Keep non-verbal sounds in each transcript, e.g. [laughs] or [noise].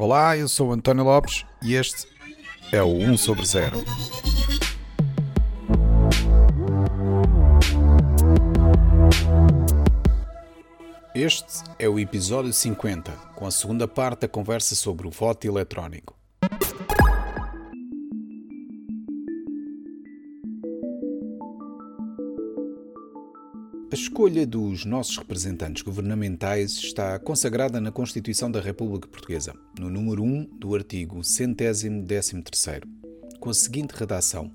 Olá, eu sou António Lopes e este é o 1 sobre 0. Este é o episódio 50, com a segunda parte da conversa sobre o voto eletrónico. Escolha dos nossos representantes governamentais está consagrada na Constituição da República Portuguesa, no número 1 do artigo 113, com a seguinte redação: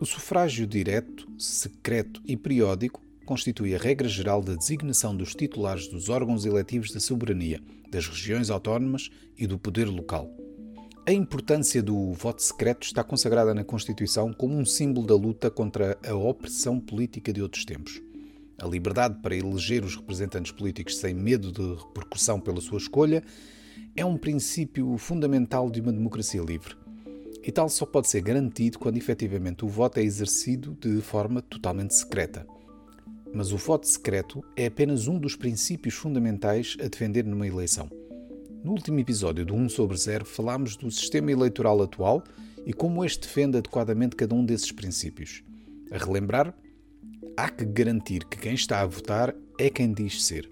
O sufrágio direto, secreto e periódico constitui a regra geral da designação dos titulares dos órgãos eletivos da soberania, das regiões autónomas e do poder local. A importância do voto secreto está consagrada na Constituição como um símbolo da luta contra a opressão política de outros tempos. A liberdade para eleger os representantes políticos sem medo de repercussão pela sua escolha é um princípio fundamental de uma democracia livre. E tal só pode ser garantido quando efetivamente o voto é exercido de forma totalmente secreta. Mas o voto secreto é apenas um dos princípios fundamentais a defender numa eleição. No último episódio do 1 sobre 0 falámos do sistema eleitoral atual e como este defende adequadamente cada um desses princípios. A relembrar, há que garantir que quem está a votar é quem diz ser.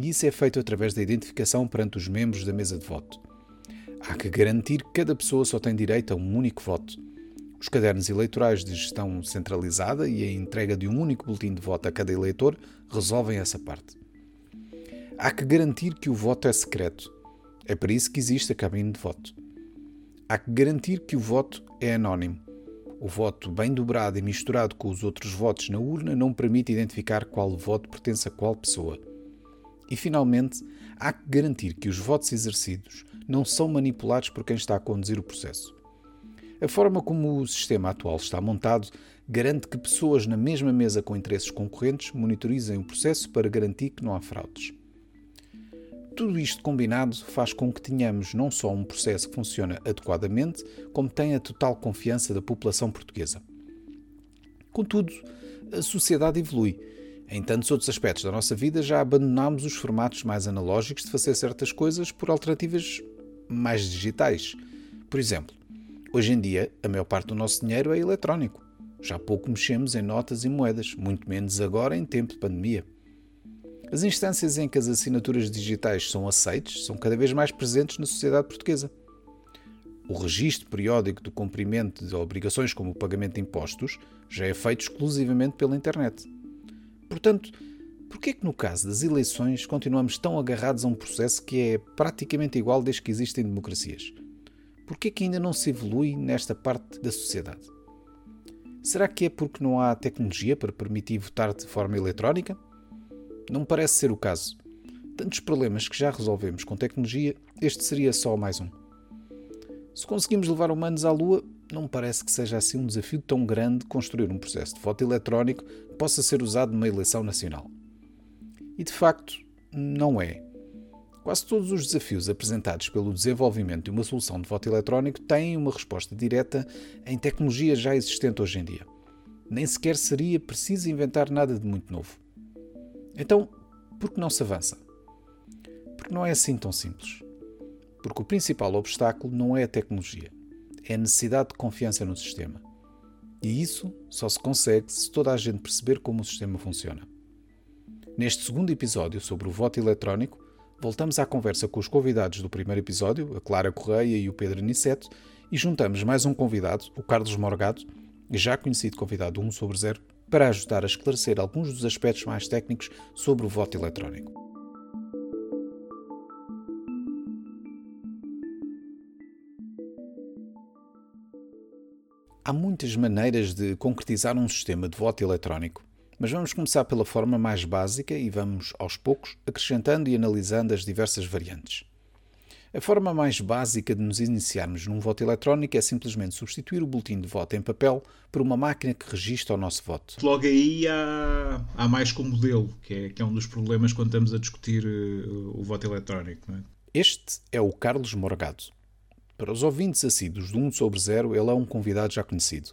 E isso é feito através da identificação perante os membros da mesa de voto. Há que garantir que cada pessoa só tem direito a um único voto. Os cadernos eleitorais de gestão centralizada e a entrega de um único boletim de voto a cada eleitor resolvem essa parte. Há que garantir que o voto é secreto. É para isso que existe a cabine de voto. Há que garantir que o voto é anónimo. O voto bem dobrado e misturado com os outros votos na urna não permite identificar qual voto pertence a qual pessoa. E, finalmente, há que garantir que os votos exercidos não são manipulados por quem está a conduzir o processo. A forma como o sistema atual está montado garante que pessoas na mesma mesa com interesses concorrentes monitorizem o processo para garantir que não há fraudes. Tudo isto combinado faz com que tenhamos não só um processo que funciona adequadamente, como tem a total confiança da população portuguesa. Contudo, a sociedade evolui. Em tantos outros aspectos da nossa vida já abandonámos os formatos mais analógicos de fazer certas coisas por alternativas mais digitais. Por exemplo, hoje em dia a maior parte do nosso dinheiro é eletrónico. Já pouco mexemos em notas e moedas, muito menos agora em tempo de pandemia. As instâncias em que as assinaturas digitais são aceites são cada vez mais presentes na sociedade portuguesa. O registro periódico do cumprimento de obrigações como o pagamento de impostos já é feito exclusivamente pela internet. Portanto, por que é que no caso das eleições continuamos tão agarrados a um processo que é praticamente igual desde que existem democracias? Por que é que ainda não se evolui nesta parte da sociedade? Será que é porque não há tecnologia para permitir votar de forma eletrónica? Não me parece ser o caso. Tantos problemas que já resolvemos com tecnologia, este seria só mais um. Se conseguimos levar humanos à Lua, não me parece que seja assim um desafio tão grande construir um processo de voto eletrónico que possa ser usado numa eleição nacional. E de facto, não é. Quase todos os desafios apresentados pelo desenvolvimento de uma solução de voto eletrónico têm uma resposta direta em tecnologia já existente hoje em dia. Nem sequer seria preciso inventar nada de muito novo. Então, por que não se avança? Porque não é assim tão simples. Porque o principal obstáculo não é a tecnologia, é a necessidade de confiança no sistema. E isso só se consegue se toda a gente perceber como o sistema funciona. Neste segundo episódio sobre o voto eletrónico, voltamos à conversa com os convidados do primeiro episódio, a Clara Correia e o Pedro Aniceto, e juntamos mais um convidado, o Carlos Morgado, já conhecido convidado 1 sobre 0, para ajudar a esclarecer alguns dos aspectos mais técnicos sobre o voto eletrónico. Há muitas maneiras de concretizar um sistema de voto eletrónico, mas vamos começar pela forma mais básica e vamos, aos poucos, acrescentando e analisando as diversas variantes. A forma mais básica de nos iniciarmos num voto eletrónico é simplesmente substituir o boletim de voto em papel por uma máquina que registra o nosso voto. Logo aí há, há mais com modelo, que é, que é um dos problemas quando estamos a discutir uh, o voto eletrónico. É? Este é o Carlos Morgado. Para os ouvintes assíduos do 1 sobre 0, ele é um convidado já conhecido.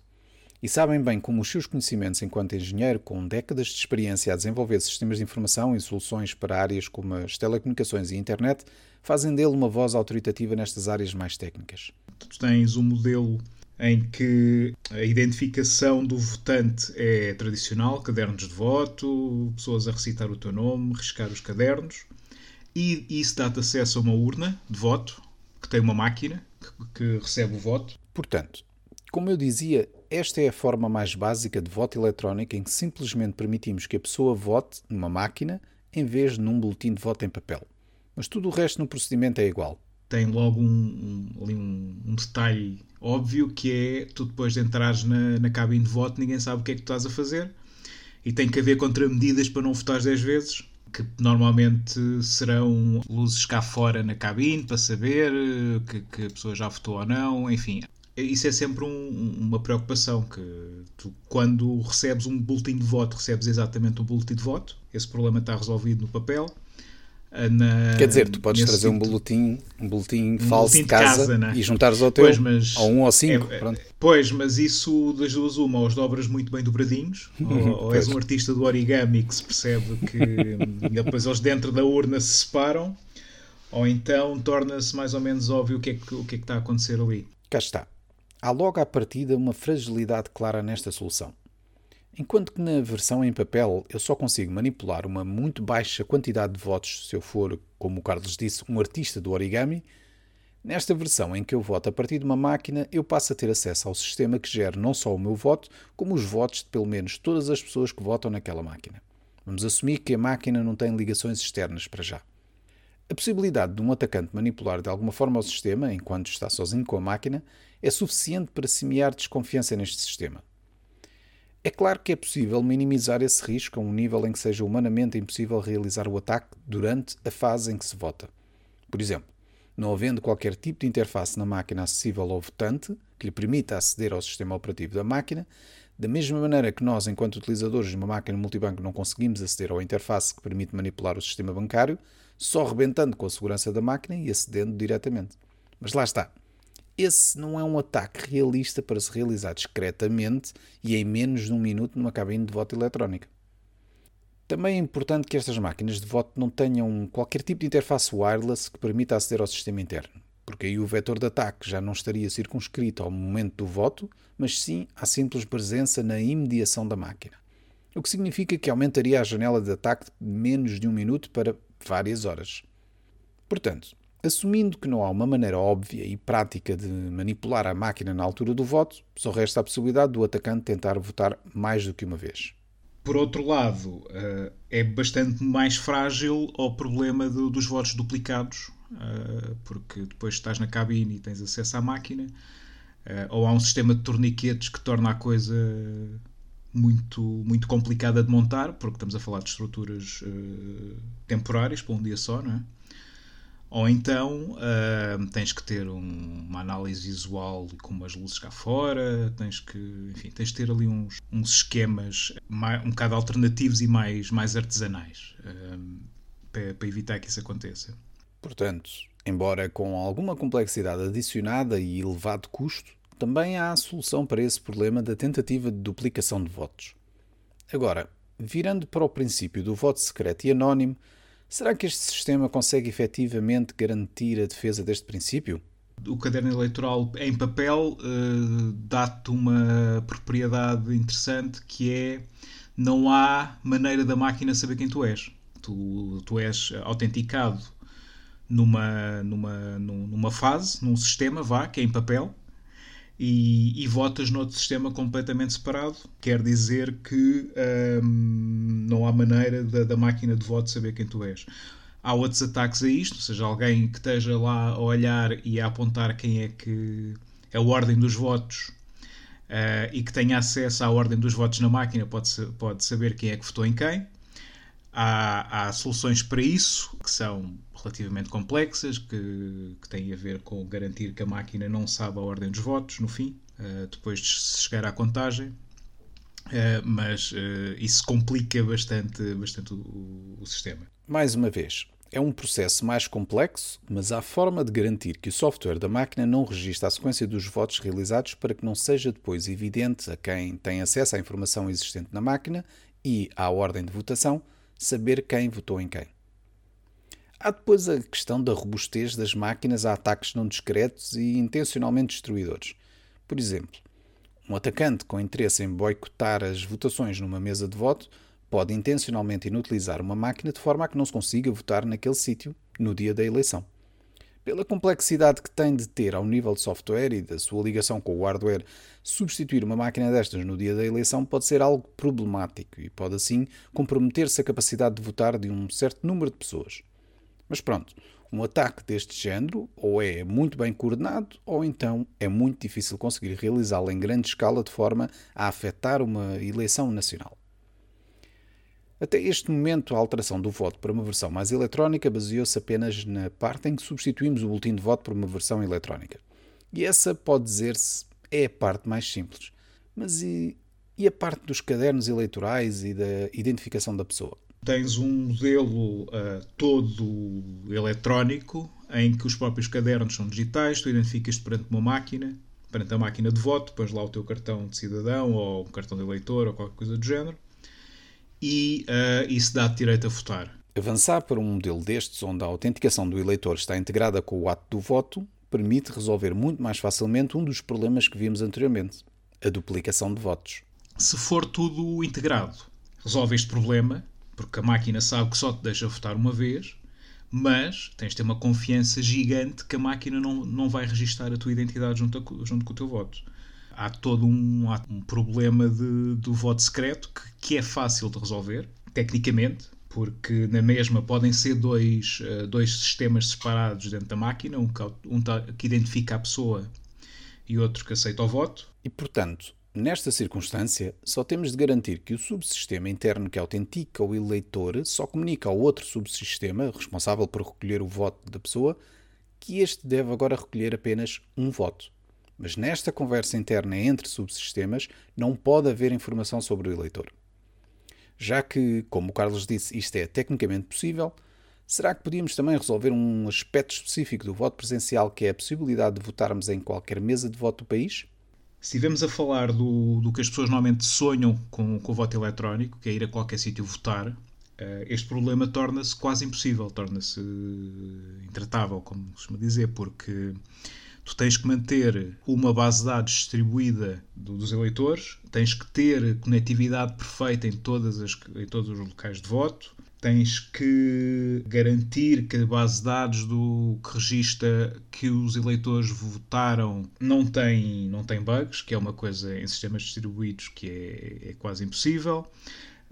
E sabem bem como os seus conhecimentos enquanto engenheiro, com décadas de experiência a desenvolver sistemas de informação e soluções para áreas como as telecomunicações e internet, fazem dele uma voz autoritativa nestas áreas mais técnicas. Tu tens um modelo em que a identificação do votante é tradicional, cadernos de voto, pessoas a recitar o teu nome, riscar os cadernos, e isso dá-te acesso a uma urna de voto que tem uma máquina que, que recebe o voto. Portanto, como eu dizia, esta é a forma mais básica de voto eletrónico em que simplesmente permitimos que a pessoa vote numa máquina em vez de num boletim de voto em papel. Mas tudo o resto no procedimento é igual. Tem logo um, um, um, detalhe óbvio que é tu depois de entrares na, na cabine de voto ninguém sabe o que é que tu estás a fazer e tem que haver contramedidas para não votar 10 vezes que normalmente serão luzes cá fora na cabine para saber que, que a pessoa já votou ou não, enfim isso é sempre um, uma preocupação que tu, quando recebes um boletim de voto, recebes exatamente um boletim de voto, esse problema está resolvido no papel. Ah, na, Quer dizer, tu podes trazer um boletim, um boletim um falso boletim de casa, de casa e juntares ao teu, pois, mas ou um ou cinco. É, é pois, mas isso das duas uma, ou os dobras muito bem dobradinhos, [laughs] ou, ou és um artista do origami que se percebe que depois eles dentro da urna se separam, ou então torna-se mais ou menos óbvio o que, é que, o que é que está a acontecer ali. Cá está. Há logo à partida uma fragilidade clara nesta solução. Enquanto que na versão em papel eu só consigo manipular uma muito baixa quantidade de votos se eu for, como o Carlos disse, um artista do origami, nesta versão em que eu voto a partir de uma máquina eu passo a ter acesso ao sistema que gera não só o meu voto, como os votos de pelo menos todas as pessoas que votam naquela máquina. Vamos assumir que a máquina não tem ligações externas para já. A possibilidade de um atacante manipular de alguma forma o sistema, enquanto está sozinho com a máquina, é suficiente para semear desconfiança neste sistema. É claro que é possível minimizar esse risco a um nível em que seja humanamente impossível realizar o ataque durante a fase em que se vota. Por exemplo, não havendo qualquer tipo de interface na máquina acessível ao votante que lhe permita aceder ao sistema operativo da máquina, da mesma maneira que nós, enquanto utilizadores de uma máquina multibanco, não conseguimos aceder à interface que permite manipular o sistema bancário, só rebentando com a segurança da máquina e acedendo diretamente. Mas lá está esse não é um ataque realista para se realizar discretamente e em menos de um minuto numa cabine de voto eletrónica. Também é importante que estas máquinas de voto não tenham qualquer tipo de interface wireless que permita aceder ao sistema interno, porque aí o vetor de ataque já não estaria circunscrito ao momento do voto, mas sim à simples presença na imediação da máquina. O que significa que aumentaria a janela de ataque de menos de um minuto para várias horas. Portanto, Assumindo que não há uma maneira óbvia e prática de manipular a máquina na altura do voto, só resta a possibilidade do atacante tentar votar mais do que uma vez. Por outro lado, eh, é bastante mais frágil ao problema dos votos duplicados, eh, porque depois estás na cabine e tens acesso à máquina, eh, ou há um sistema de torniquetes que torna a coisa muito, muito complicada de montar, porque estamos a falar de estruturas temporárias para um dia só, não é? Ou então uh, tens que ter um, uma análise visual com umas luzes cá fora, tens que, enfim, tens de ter ali uns, uns esquemas mais, um bocado alternativos e mais, mais artesanais uh, para, para evitar que isso aconteça. Portanto, embora com alguma complexidade adicionada e elevado custo, também há a solução para esse problema da tentativa de duplicação de votos. Agora, virando para o princípio do voto secreto e anónimo, Será que este sistema consegue efetivamente garantir a defesa deste princípio? O caderno eleitoral em papel uh, dá-te uma propriedade interessante que é não há maneira da máquina saber quem tu és. Tu, tu és autenticado numa, numa, numa fase, num sistema, vá, que é em papel, e, e votas noutro sistema completamente separado. Quer dizer que hum, não há maneira da, da, máquina de voto saber quem tu és. Há outros ataques a isto, ou seja, alguém que esteja lá a olhar e a apontar quem é que é a ordem dos votos uh, e que tenha acesso à ordem dos votos na máquina pode, pode saber quem é que votou em quem. Há, há soluções para isso que são relativamente complexas, que, que têm a ver com garantir que a máquina não sabe a ordem dos votos no fim, uh, depois de chegar à contagem. Uh, mas uh, isso complica bastante, bastante o, o, sistema. Mais uma vez, É um processo mais complexo, mas há forma de garantir que o software da máquina não registre a sequência dos votos realizados para que não seja depois evidente a quem tem acesso à informação existente na máquina e à ordem de votação saber quem votou em quem. Há depois a questão da robustez das máquinas a ataques não discretos e intencionalmente destruidores. Por exemplo, um atacante com interesse em boicotar as votações numa mesa de voto pode intencionalmente inutilizar uma máquina de forma a que não se consiga votar naquele sítio no dia da eleição. Pela complexidade que tem de ter ao nível de software e da sua ligação com o hardware, substituir uma máquina destas no dia da eleição pode ser algo problemático e pode assim comprometer-se a capacidade de votar de um certo número de pessoas. Mas pronto, um ataque deste género ou é muito bem coordenado ou então é muito difícil conseguir realizá-lo em grande escala de forma a afetar uma eleição nacional. Até este momento, a alteração do voto para uma versão mais eletrónica baseou-se apenas na parte em que substituímos o boletim de voto por uma versão eletrónica. E essa, pode dizer-se, é a parte mais simples. Mas e, e a parte dos cadernos eleitorais e da identificação da pessoa? Tens um modelo uh, todo eletrónico em que os próprios cadernos são digitais, tu identificas-te perante uma máquina, perante a máquina de voto, pões lá o teu cartão de cidadão ou um cartão de eleitor ou qualquer coisa do género e uh, isso dá-te direito a votar. Avançar para um modelo destes, onde a autenticação do eleitor está integrada com o ato do voto, permite resolver muito mais facilmente um dos problemas que vimos anteriormente, a duplicação de votos. Se for tudo integrado, resolve este problema, porque a máquina sabe que só te deixa votar uma vez, mas tens de ter uma confiança gigante que a máquina não, não vai registar a tua identidade junto, a, junto com o teu voto há todo um, há um problema de, do voto secreto que, que é fácil de resolver, tecnicamente, porque na mesma podem ser dois, uh, dois sistemas separados dentro da máquina, um, que, um que identifica a pessoa e outro que aceita o voto. E, portanto, nesta circunstância, só temos de garantir que o subsistema interno que autentica o eleitor só comunica ao outro subsistema, responsável por recolher o voto da pessoa, que este deve agora recolher apenas um voto. Mas nesta conversa interna entre subsistemas não pode haver informação sobre o eleitor. Já que, como o Carlos disse, isto é tecnicamente possível, será que podíamos também resolver um aspecto específico do voto presencial que é a possibilidade de votarmos em qualquer mesa de voto do país? Se estivermos a falar do, do que as pessoas normalmente sonham com, com o voto eletrónico, que é ir a qualquer sítio votar, eh, este problema torna-se quase impossível, torna-se intratável, como costuma dizer, porque tu tens que manter uma base de dados distribuída dos eleitores, tens que ter conectividade perfeita em, todas as, em todos os locais de voto, tens que garantir que a base de dados do que registra que os eleitores votaram não tem, não tem bugs, que é uma coisa em sistemas distribuídos que é, é quase impossível.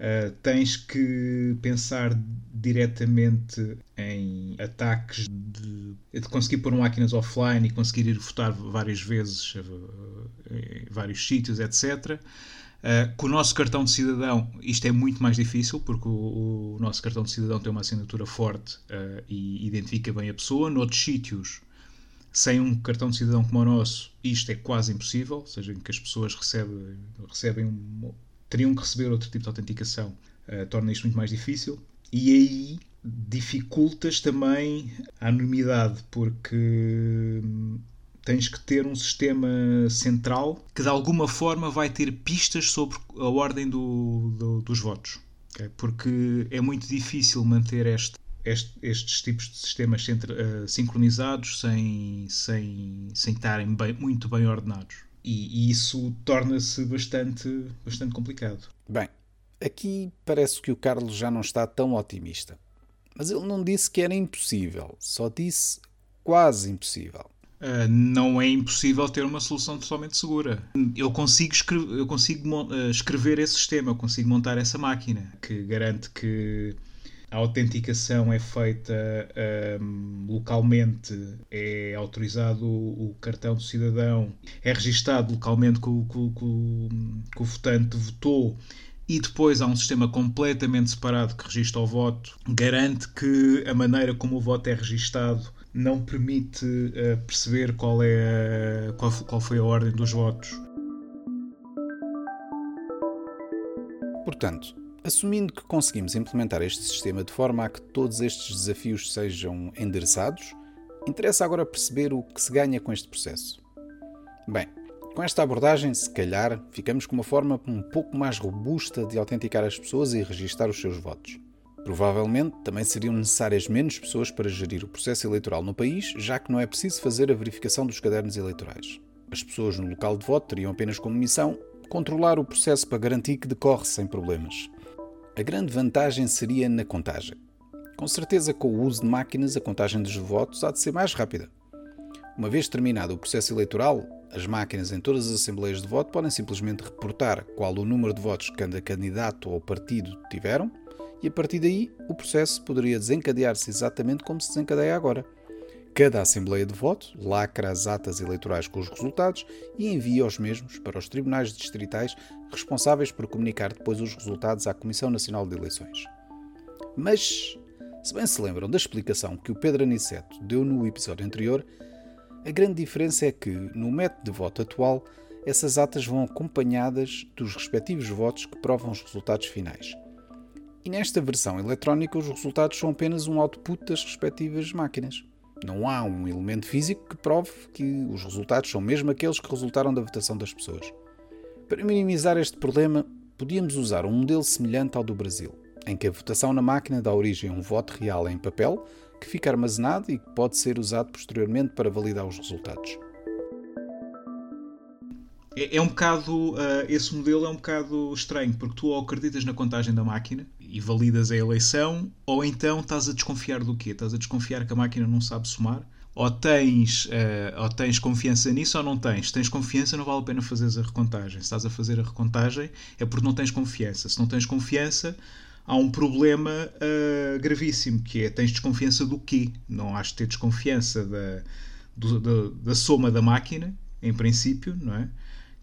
Uh, tens que pensar diretamente em ataques de, de, conseguir pôr máquinas offline e conseguir ir votar várias vezes uh, em vários sítios, etc. Uh, com o nosso cartão de cidadão, isto é muito mais difícil porque o, o nosso cartão de cidadão tem uma assinatura forte e identifica bem a pessoa. Noutros sítios, sem um cartão de cidadão como o nosso, isto é quase impossível, ou seja, em que as pessoas recebem, recebem um teriam que receber outro tipo de autenticação, uh, torna isto muito mais difícil. E aí dificultas também a anonimidade, porque hum, tens que ter um sistema central que de alguma forma vai ter pistas sobre a ordem do, do, dos votos. Okay? Porque é muito difícil manter este, este, estes tipos de sistemas centra, uh, sincronizados sem, sem, sem estarem bem, muito bem ordenados. E, e isso torna-se bastante, bastante complicado. Bem, aqui parece que o Carlos já não está tão otimista. Mas ele não disse que era impossível, só disse quase impossível. Uh, não é impossível ter uma solução totalmente segura. Eu consigo, escrever, eu consigo uh, escrever esse sistema, eu consigo montar essa máquina que garante que a autenticação é feita um, localmente, é autorizado o, cartão do cidadão, é registado localmente que o, que o votante votou. E depois há um sistema completamente separado que registra o voto, garante que a maneira como o voto é registado não permite uh, perceber qual, é a, qual, qual foi a ordem dos votos. Portanto, Assumindo que conseguimos implementar este sistema de forma a que todos estes desafios sejam endereçados, interessa agora perceber o que se ganha com este processo. Bem, com esta abordagem, se calhar, ficamos com uma forma um pouco mais robusta de autenticar as pessoas e registar os seus votos. Provavelmente também seriam necessárias menos pessoas para gerir o processo eleitoral no país, já que não é preciso fazer a verificação dos cadernos eleitorais. As pessoas no local de voto teriam apenas como missão controlar o processo para garantir que decorre sem problemas. A grande vantagem seria na contagem. Com certeza, com o uso de máquinas, a contagem dos votos há de ser mais rápida. Uma vez terminado o processo eleitoral, as máquinas em todas as assembleias de voto podem simplesmente reportar qual o número de votos que cada candidato ou partido tiveram e a partir daí o processo poderia desencadear-se exatamente como se desencadeia agora. Cada Assembleia de Voto lacra as atas eleitorais com os resultados e envia os mesmos para os tribunais distritais responsáveis por comunicar depois os resultados à Comissão Nacional de Eleições. Mas, se bem se lembram da explicação que o Pedro Aniceto deu no episódio anterior, a grande diferença é que, no método de voto atual, essas atas vão acompanhadas dos respectivos votos que provam os resultados finais. E nesta versão eletrónica, os resultados são apenas um output das respectivas máquinas. Não há um elemento físico que prove que os resultados são mesmo aqueles que resultaram da votação das pessoas. Para minimizar este problema, podíamos usar um modelo semelhante ao do Brasil, em que a votação na máquina dá origem a um voto real em papel que fica armazenado e que pode ser usado posteriormente para validar os resultados. É, é um bocado. Uh, esse modelo é um bocado estranho, porque tu ou acreditas na contagem da máquina e validas a eleição, ou então estás a desconfiar do quê? Estás a desconfiar que a máquina não sabe somar? Ou tens, uh, ou tens confiança nisso ou não tens. Se tens confiança, não vale a pena fazeres a recontagem. Se estás a fazer a recontagem, é porque não tens confiança. Se não tens confiança, há um problema uh, gravíssimo, que é tens desconfiança do quê? Não has de ter desconfiança da, do, da, da soma da máquina, em princípio, não é?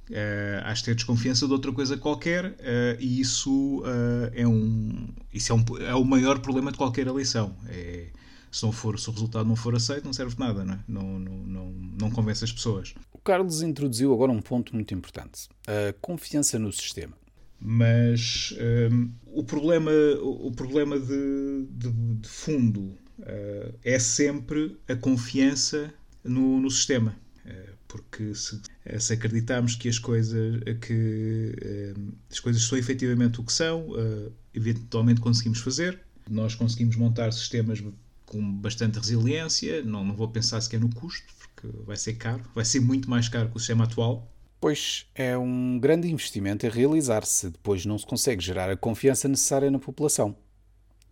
Uh, de ter desconfiança de outra coisa qualquer uh, e isso, uh, é, um, isso é, um, é o maior problema de qualquer eleição. É, se, não for, se o resultado não for aceito, não serve de nada, não, é? não, não, não, não convence as pessoas. O Carlos introduziu agora um ponto muito importante: a confiança no sistema. Mas um, o problema, o problema de, de, de fundo é sempre a confiança no, no sistema porque se, se acreditarmos que as coisas que eh, as coisas são efetivamente o que são, eh, eventualmente conseguimos fazer. Nós conseguimos montar sistemas com bastante resiliência. Não, não vou pensar sequer no custo, porque vai ser caro, vai ser muito mais caro que o sistema atual. Pois é um grande investimento a realizar se depois não se consegue gerar a confiança necessária na população.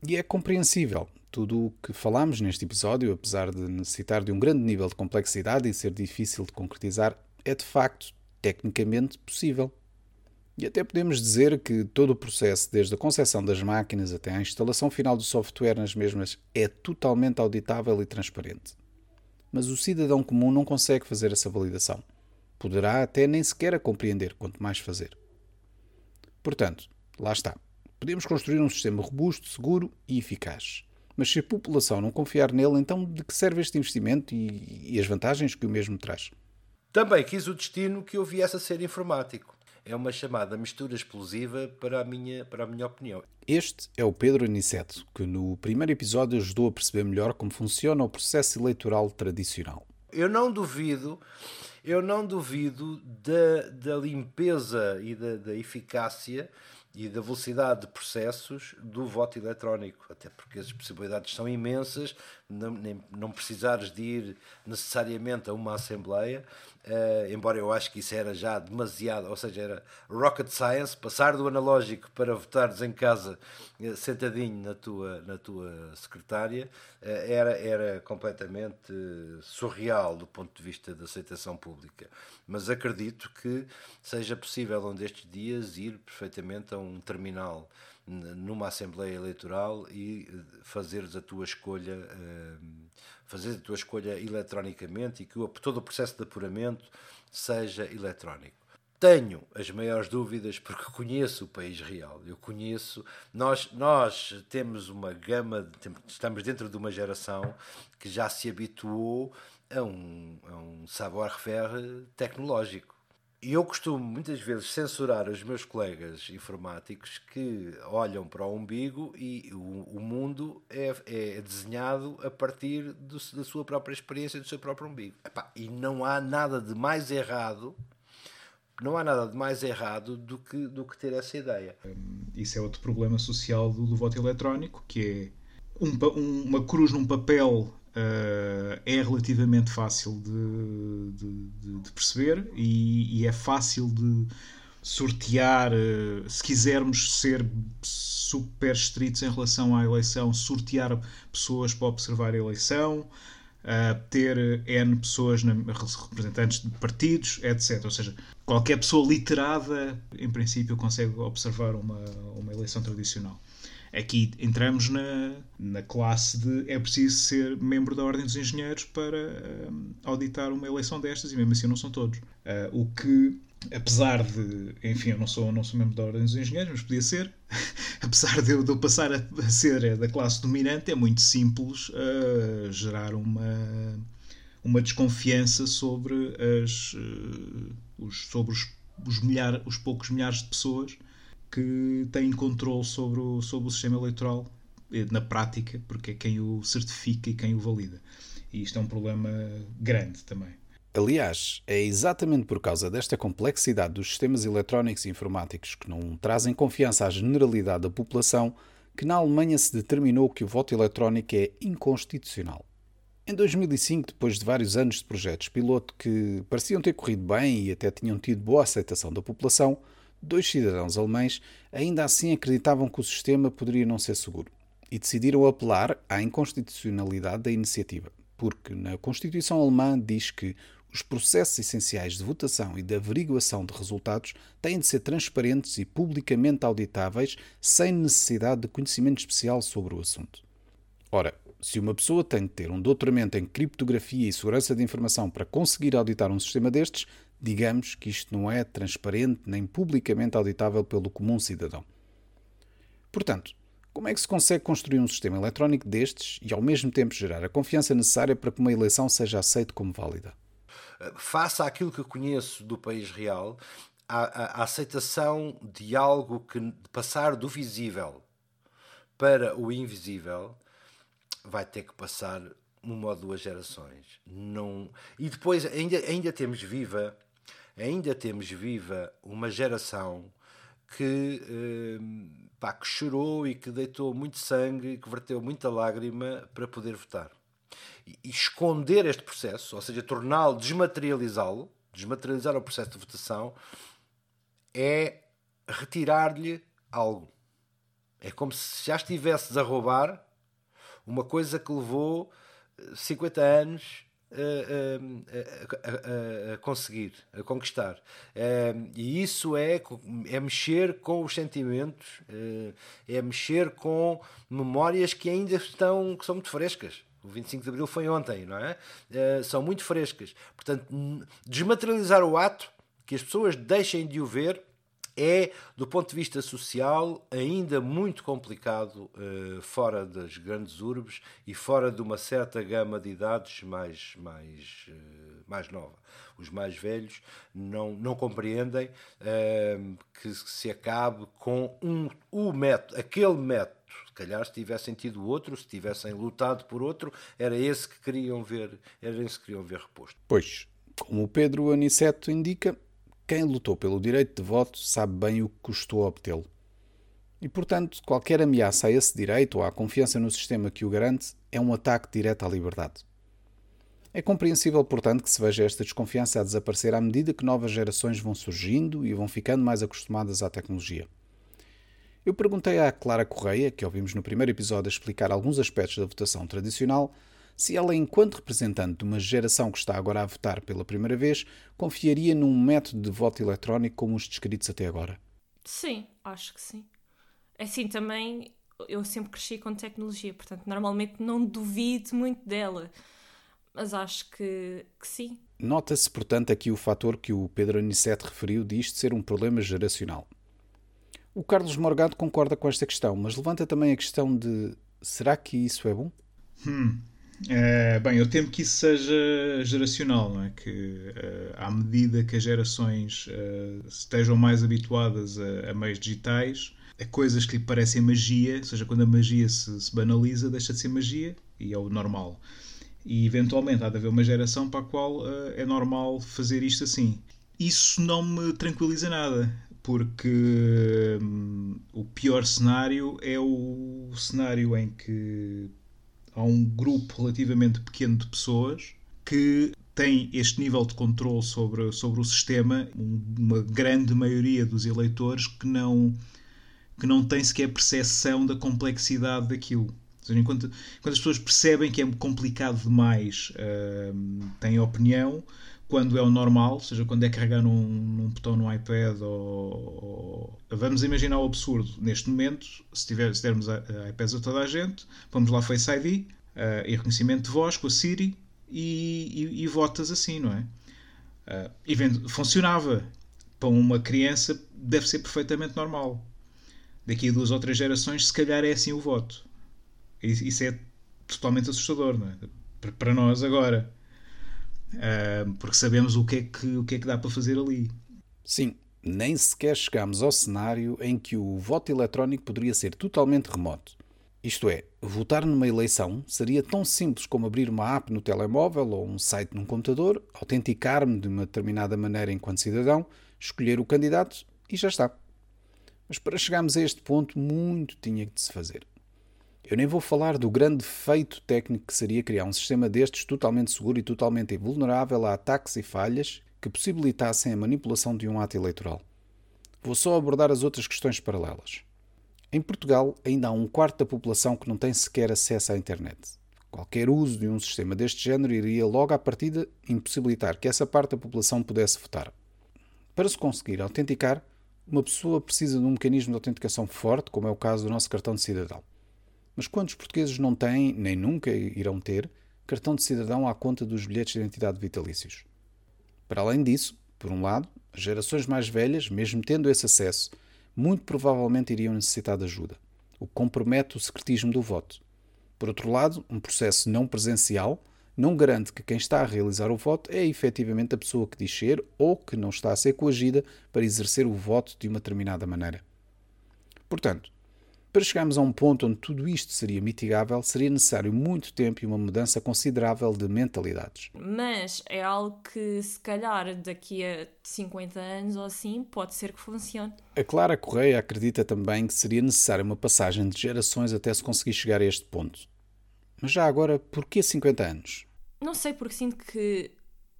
E é compreensível, tudo o que falámos neste episódio, apesar de necessitar de um grande nível de complexidade e ser difícil de concretizar, é de facto tecnicamente possível. E até podemos dizer que todo o processo, desde a concepção das máquinas até à instalação final do software nas mesmas, é totalmente auditável e transparente. Mas o cidadão comum não consegue fazer essa validação. Poderá até nem sequer a compreender, quanto mais fazer. Portanto, lá está. Podemos construir um sistema robusto, seguro e eficaz. Mas se a população não confiar nele, então de que serve este investimento e, e as vantagens que o mesmo traz? Também quis o destino que eu viesse a ser informático. É uma chamada mistura explosiva para a minha, para a minha opinião. Este é o Pedro Aniceto, que no primeiro episódio ajudou a perceber melhor como funciona o processo eleitoral tradicional. Eu não duvido, eu não duvido da, da limpeza e da, da eficácia e da velocidade de processos do voto eletrónico, até porque as possibilidades são imensas, não, nem, não precisares de ir necessariamente a uma Assembleia, uh, embora eu acho que isso era já demasiado, ou seja, era rocket science, passar do analógico para votares em casa uh, sentadinho na tua, na tua secretária, uh, era, era completamente surreal do ponto de vista da aceitação pública. Mas acredito que seja possível um destes dias ir perfeitamente a um terminal numa Assembleia Eleitoral e eh, fazeres a tua escolha, eh, fazer a tua escolha eletronicamente e que todo o processo de apuramento seja eletrónico. Tenho as maiores dúvidas porque conheço o país real. Eu conheço. Nós, nós temos uma gama, estamos dentro de uma geração que já se habituou a um, a um savoir-faire tecnológico eu costumo muitas vezes censurar os meus colegas informáticos que olham para o umbigo e o, o mundo é, é, desenhado a partir do, da sua própria experiência, do seu próprio umbigo. Epá, e não há nada de mais errado não há nada de mais errado do que, do que ter essa ideia. Isso é outro problema social do, do voto eletrónico, que é um, um, uma cruz num papel uh, é relativamente fácil de, de, de perceber e, e, é fácil de sortear, uh, se quisermos ser super estritos em relação à eleição, sortear pessoas para observar a eleição. Uh, ter N pessoas, representantes de partidos, etc. Ou seja, qualquer pessoa literada, em princípio, consegue observar uma, uma eleição tradicional. Aqui entramos na, na classe de é preciso ser membro da Ordem dos Engenheiros para um, auditar uma eleição destas, e mesmo assim não são todos. Uh, o que, apesar de. Enfim, eu não sou, não sou membro da Ordem dos Engenheiros, mas podia ser. [laughs] apesar de eu, de eu passar a, a, ser da classe dominante, é muito simples uh, gerar uma, uma desconfiança sobre, as, uh, os, sobre os, os, milhar, os poucos milhares de pessoas que têm controle sobre o, sobre o sistema eleitoral eh, na prática, porque é quem o certifica e quem o valida. E isto é um problema grande também. Aliás, é exatamente por causa desta complexidade dos sistemas eletrónicos e informáticos que não trazem confiança à generalidade da população que na Alemanha se determinou que o voto eletrónico é inconstitucional. Em 2005, depois de vários anos de projetos piloto que pareciam ter corrido bem e até tinham tido boa aceitação da população, dois cidadãos alemães ainda assim acreditavam que o sistema poderia não ser seguro e decidiram apelar à inconstitucionalidade da iniciativa, porque na Constituição alemã diz que os processos essenciais de votação e de averiguação de resultados têm de ser transparentes e publicamente auditáveis, sem necessidade de conhecimento especial sobre o assunto. Ora, se uma pessoa tem de ter um doutoramento em criptografia e segurança de informação para conseguir auditar um sistema destes, digamos que isto não é transparente nem publicamente auditável pelo comum cidadão. Portanto, como é que se consegue construir um sistema eletrónico destes e ao mesmo tempo gerar a confiança necessária para que uma eleição seja aceita como válida? Face àquilo que conheço do país real, a, a, a aceitação de algo que passar do visível para o invisível vai ter que passar uma ou duas gerações. Não... E depois ainda, ainda temos viva ainda temos viva uma geração que, eh, pá, que chorou e que deitou muito sangue e que verteu muita lágrima para poder votar. E, e esconder este processo, ou seja, torná-lo, desmaterializá-lo, desmaterializar o processo de votação, é retirar-lhe algo. É como se já estivesses a roubar uma coisa que levou 50 anos a, a, a, conseguir, a conquistar. e isso é, é mexer com os sentimentos, eh, é mexer com memórias que ainda estão, que são muito frescas. O 25 de Abril foi ontem, não é? Eh, são muito frescas. Portanto, desmaterializar o ato, que as pessoas deixem de o ver, é, do ponto de vista social, ainda muito complicado uh, fora das grandes urbes e fora de uma certa gama de idades mais, mais, uh, mais nova. Os mais velhos não, não compreendem uh, que se acabe com um, o método, aquele método. Se calhar se tivessem tido outro, se tivessem lutado por outro, era esse que queriam ver, era esse que queriam ver reposto. Pois, como o Pedro Aniceto indica, quem lutou pelo direito de voto sabe bem o que custou obtê-lo. E, portanto, qualquer ameaça a esse direito ou à confiança no sistema que o garante é um ataque direto à liberdade. É compreensível, portanto, que se veja esta desconfiança a desaparecer à medida que novas gerações vão surgindo e vão ficando mais acostumadas à tecnologia. Eu perguntei à Clara Correia, que ouvimos no primeiro episódio explicar alguns aspectos da votação tradicional, se ela, enquanto representante de uma geração que está agora a votar pela primeira vez, confiaria num método de voto eletrónico como os descritos até agora. Sim, acho que sim. Assim também, eu sempre cresci com tecnologia, portanto, normalmente não duvido muito dela. Mas acho que, que sim. Nota-se, portanto, aqui o fator que o Pedro Aniceto referiu de isto ser um problema geracional. O Carlos Morgado concorda com esta questão, mas levanta também a questão de será que isso é bom? Hum, Uh, bem, eu temo que isso seja geracional, não é? Que uh, à medida que as gerações uh, estejam mais habituadas a, a, meios digitais, a coisas que lhe parecem magia, ou seja, quando a magia se, se, banaliza, deixa de ser magia e é o normal. E eventualmente há de haver uma geração para a qual é normal fazer isto assim. Isso não me tranquiliza nada, porque hum, o pior cenário é o cenário em que há um grupo relativamente pequeno de pessoas que tem este nível de controle sobre, sobre o sistema, uma grande maioria dos eleitores que não, que não tem sequer percepção da complexidade daquilo. Seja, enquanto, enquanto as pessoas percebem que é complicado demais, uh, têm opinião, quando é o normal, ou seja, quando é carregar num, num botão no iPad ou, ou, Vamos imaginar o absurdo. Neste momento, se, tiver, se dermos iPads a toda a gente, vamos lá Face ID uh, e reconhecimento de voz com a Siri e, e, e votas assim, não é? Uh, e vendo, funcionava. Para uma criança deve ser perfeitamente normal. Daqui a duas ou três gerações, se calhar é assim o voto. Isso é totalmente assustador, não é? Para nós agora porque sabemos o que, é que, o que é que dá para fazer ali. Sim, nem sequer chegámos ao cenário em que o voto eletrónico poderia ser totalmente remoto. Isto é, votar numa eleição seria tão simples como abrir uma app no telemóvel ou um site num computador, autenticar-me de uma determinada maneira enquanto cidadão, escolher o candidato e já está. Mas para chegarmos a este ponto, muito tinha de se fazer. Eu nem vou falar do grande feito técnico que seria criar um sistema destes totalmente seguro e totalmente invulnerável a ataques e falhas que possibilitassem a manipulação de um ato eleitoral. Vou só abordar as outras questões paralelas. Em Portugal, ainda há um quarto da população que não tem sequer acesso à internet. Qualquer uso de um sistema deste género iria logo à partida impossibilitar que essa parte da população pudesse votar. Para se conseguir autenticar, uma pessoa precisa de um mecanismo de autenticação forte, como é o caso do nosso cartão de cidadão. Mas quantos portugueses não têm, nem nunca irão ter, cartão de cidadão à conta dos bilhetes de identidade vitalícios? Para além disso, por um lado, as gerações mais velhas, mesmo tendo esse acesso, muito provavelmente iriam necessitar de ajuda, o que compromete o secretismo do voto. Por outro lado, um processo não presencial não garante que quem está a realizar o voto é efetivamente a pessoa que diz ser ou que não está a ser coagida para exercer o voto de uma determinada maneira. Portanto, para chegarmos a um ponto onde tudo isto seria mitigável, seria necessário muito tempo e uma mudança considerável de mentalidades. Mas é algo que, se calhar, daqui a 50 anos ou assim, pode ser que funcione. A Clara Correia acredita também que seria necessária uma passagem de gerações até se conseguir chegar a este ponto. Mas já agora, porquê 50 anos? Não sei, porque sinto que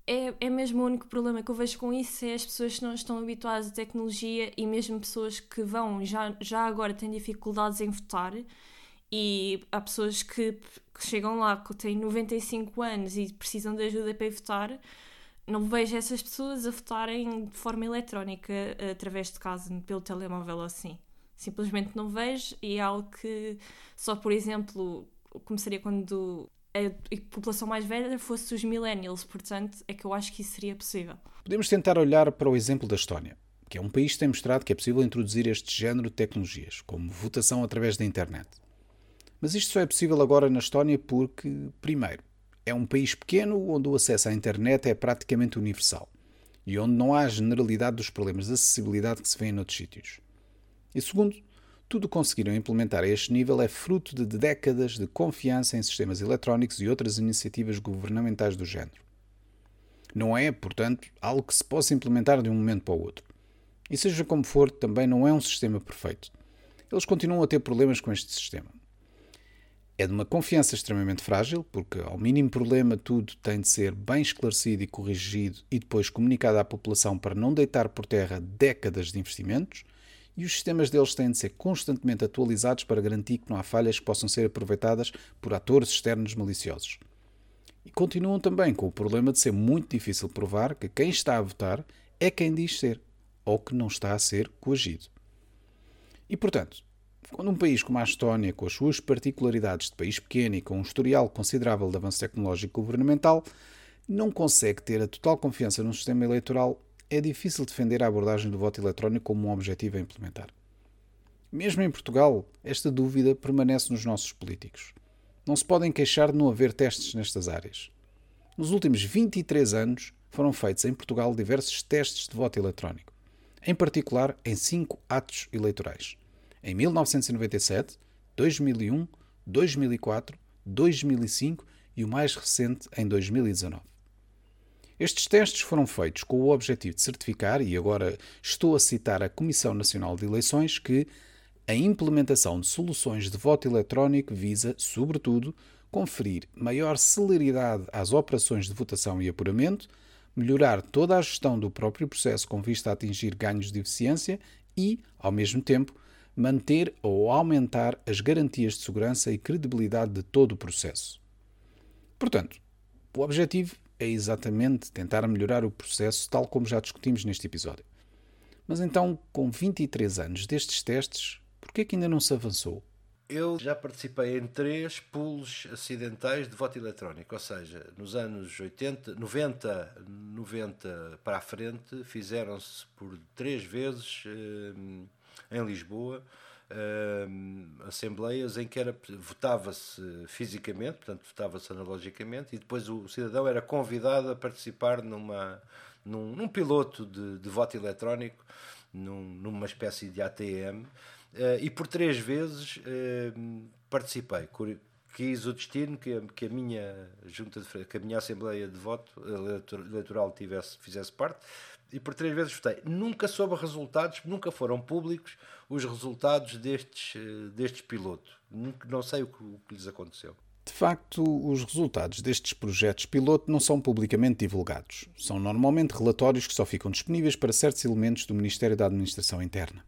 é, é mesmo o único problema que eu vejo com isso é as pessoas que não estão habituadas à tecnologia e mesmo pessoas que vão já, já agora têm dificuldades em votar e há pessoas que, que chegam lá que têm 95 anos e precisam de ajuda para ir votar não vejo essas pessoas a votarem de forma eletrónica através de casa, pelo telemóvel ou assim. Simplesmente não vejo e é algo que só, por exemplo, começaria quando a população mais velha fosse os millennials, portanto, é que eu acho que isso seria possível. Podemos tentar olhar para o exemplo da Estónia, que é um país que tem mostrado que é possível introduzir este género de tecnologias, como votação através da internet. Mas isto só é possível agora na Estónia porque, primeiro, é um país pequeno onde o acesso à internet é praticamente universal e onde não há generalidade dos problemas de acessibilidade que se vêem noutros sítios. E segundo, tudo conseguiram implementar a este nível é fruto de décadas de confiança em sistemas eletrónicos e outras iniciativas governamentais do género. Não é, portanto, algo que se possa implementar de um momento para o outro. E seja como for, também não é um sistema perfeito. Eles continuam a ter problemas com este sistema. É de uma confiança extremamente frágil, porque ao mínimo problema tudo tem de ser bem esclarecido e corrigido e depois comunicado à população para não deitar por terra décadas de investimentos e os sistemas deles têm de ser constantemente atualizados para garantir que não há falhas que possam ser aproveitadas por atores externos maliciosos. E continuam também com o problema de ser muito difícil provar que quem está a votar é quem diz ser, ou que não está a ser coagido. E portanto, quando um país como a Estónia, com as suas particularidades de país pequeno e com um historial considerável de avanço tecnológico governamental, não consegue ter a total confiança num sistema eleitoral é difícil defender a abordagem do voto eletrónico como um objetivo a implementar. Mesmo em Portugal, esta dúvida permanece nos nossos políticos. não se podem queixar de não haver testes nestas áreas. Nos últimos 23 anos foram feitos em Portugal diversos testes de voto eletrónico, em particular em cinco atos eleitorais. Em 1997, 2001, 2004, 2005 e o mais recente em 2019. Estes testes foram feitos com o objetivo de certificar, e agora estou a citar a Comissão Nacional de Eleições, que a implementação de soluções de voto eletrónico visa, sobretudo, conferir maior celeridade às operações de votação e apuramento, melhorar toda a gestão do próprio processo com vista a atingir ganhos de eficiência e, ao mesmo tempo, manter ou aumentar as garantias de segurança e credibilidade de todo o processo. Portanto, o objetivo é exatamente tentar melhorar o processo, tal como já discutimos neste episódio. Mas então, com 23 anos destes testes, por que que ainda não se avançou? Eu já participei em três pulos acidentais de voto eletrónico, ou seja, nos anos 80, 90, 90 para a frente, fizeram-se por três vezes eh, em Lisboa uh, assembleias em que era votava-se fisicamente, portanto votava-se analogicamente, e depois o cidadão era convidado a participar numa, num, num piloto de, de, voto eletrónico, num, numa espécie de ATM, uh, e por três vezes uh, participei. Quis o destino que a, que a minha junta de, que a minha assembleia de voto eleitoral tivesse, fizesse parte e por três vezes votei. Nunca soube resultados, nunca foram públicos os resultados destes, eh, destes pilotos. Não sei o que, o que lhes aconteceu. De facto, os resultados destes projetos piloto não são publicamente divulgados. São normalmente relatórios que só ficam disponíveis para certos elementos do Ministério da Administração Interna.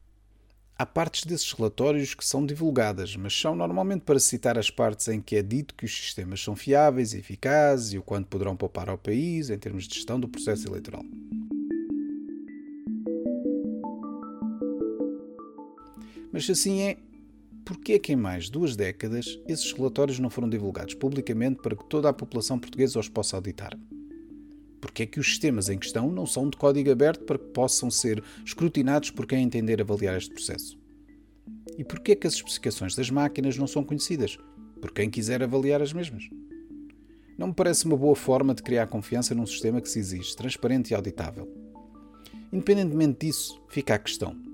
Há partes desses relatórios que são divulgadas, mas são normalmente para citar as partes em que é dito que os sistemas são fiáveis e eficazes e o quanto poderão poupar ao país em termos de gestão do processo eleitoral. Mas assim é, porquê é que em mais duas décadas esses relatórios não foram divulgados publicamente para que toda a população portuguesa os possa auditar? Porquê é que os sistemas em questão não são de código aberto para que possam ser escrutinados por quem entender avaliar este processo? E porquê é que as especificações das máquinas não são conhecidas por quem quiser avaliar as mesmas? Não me parece uma boa forma de criar confiança num sistema que se exige transparente e auditável. Independentemente disso, fica a questão: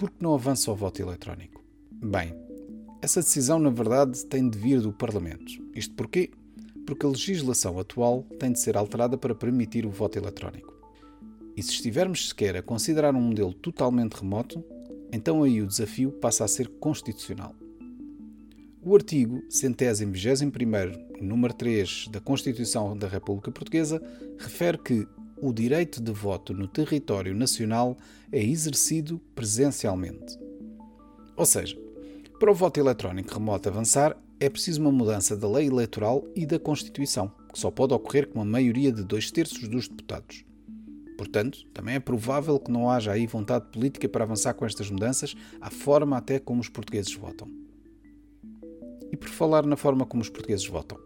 por que não avança o voto eletrónico? Bem, essa decisão, na verdade, tem de vir do Parlamento. Isto porquê? Porque a legislação atual tem de ser alterada para permitir o voto eletrónico. E se estivermos sequer a considerar um modelo totalmente remoto, então aí o desafio passa a ser constitucional. O artigo 121, número 3 da Constituição da República Portuguesa refere que o direito de voto no território nacional é exercido presencialmente. Ou seja, para o voto eletrónico remoto avançar, é preciso uma mudança da lei eleitoral e da Constituição, que só pode ocorrer com uma maioria de dois terços dos deputados. Portanto, também é provável que não haja aí vontade política para avançar com estas mudanças, à forma até como os portugueses votam. E por falar na forma como os portugueses votam,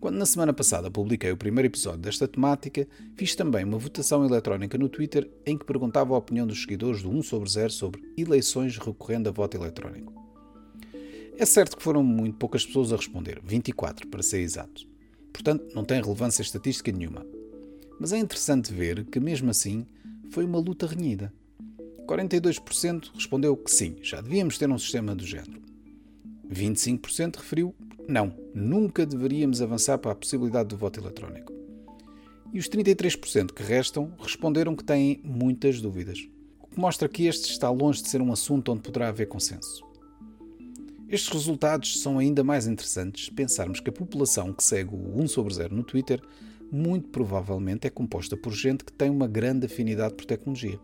quando na semana passada publiquei o primeiro episódio desta temática, fiz também uma votação eletrónica no Twitter em que perguntava a opinião dos seguidores do 1 sobre 0 sobre eleições recorrendo a voto eletrónico. É certo que foram muito poucas pessoas a responder, 24 para ser exato. Portanto, não tem relevância estatística nenhuma. Mas é interessante ver que, mesmo assim, foi uma luta renhida. 42% respondeu que sim, já devíamos ter um sistema do género. 25% referiu não, nunca deveríamos avançar para a possibilidade do voto eletrónico. E os 33% que restam responderam que têm muitas dúvidas, o que mostra que este está longe de ser um assunto onde poderá haver consenso. Estes resultados são ainda mais interessantes se pensarmos que a população que segue o 1 sobre 0 no Twitter muito provavelmente é composta por gente que tem uma grande afinidade por tecnologia.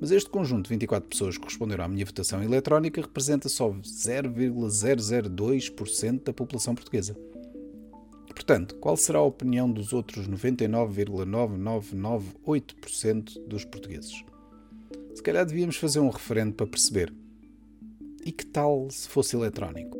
Mas este conjunto de 24 pessoas que responderam à minha votação eletrónica representa só 0,002% da população portuguesa. Portanto, qual será a opinião dos outros 99,9998% dos portugueses? Se calhar devíamos fazer um referendo para perceber. E que tal se fosse eletrónico?